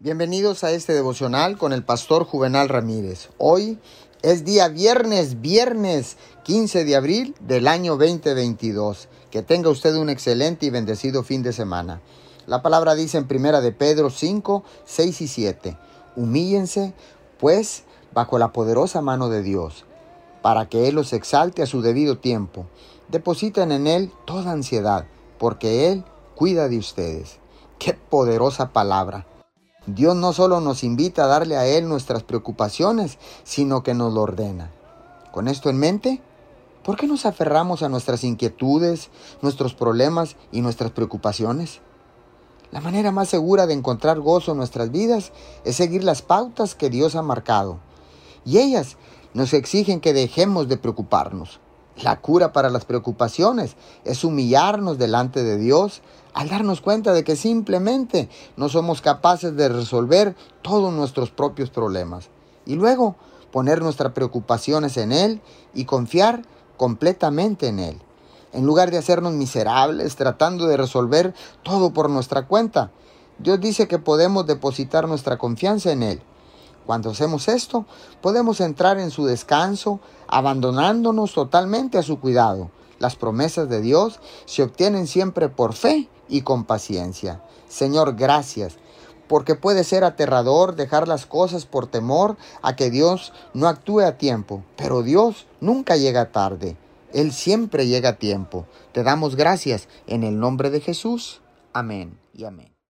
Bienvenidos a este devocional con el pastor Juvenal Ramírez. Hoy es día viernes, viernes 15 de abril del año 2022. Que tenga usted un excelente y bendecido fin de semana. La palabra dice en primera de Pedro 5, 6 y 7. Humíllense, pues, bajo la poderosa mano de Dios, para que Él los exalte a su debido tiempo. Depositen en Él toda ansiedad, porque Él cuida de ustedes. Qué poderosa palabra. Dios no solo nos invita a darle a Él nuestras preocupaciones, sino que nos lo ordena. Con esto en mente, ¿por qué nos aferramos a nuestras inquietudes, nuestros problemas y nuestras preocupaciones? La manera más segura de encontrar gozo en nuestras vidas es seguir las pautas que Dios ha marcado. Y ellas nos exigen que dejemos de preocuparnos. La cura para las preocupaciones es humillarnos delante de Dios al darnos cuenta de que simplemente no somos capaces de resolver todos nuestros propios problemas. Y luego poner nuestras preocupaciones en Él y confiar completamente en Él. En lugar de hacernos miserables tratando de resolver todo por nuestra cuenta, Dios dice que podemos depositar nuestra confianza en Él cuando hacemos esto, podemos entrar en su descanso, abandonándonos totalmente a su cuidado. Las promesas de Dios se obtienen siempre por fe y con paciencia. Señor, gracias, porque puede ser aterrador dejar las cosas por temor a que Dios no actúe a tiempo, pero Dios nunca llega tarde. Él siempre llega a tiempo. Te damos gracias en el nombre de Jesús. Amén y amén.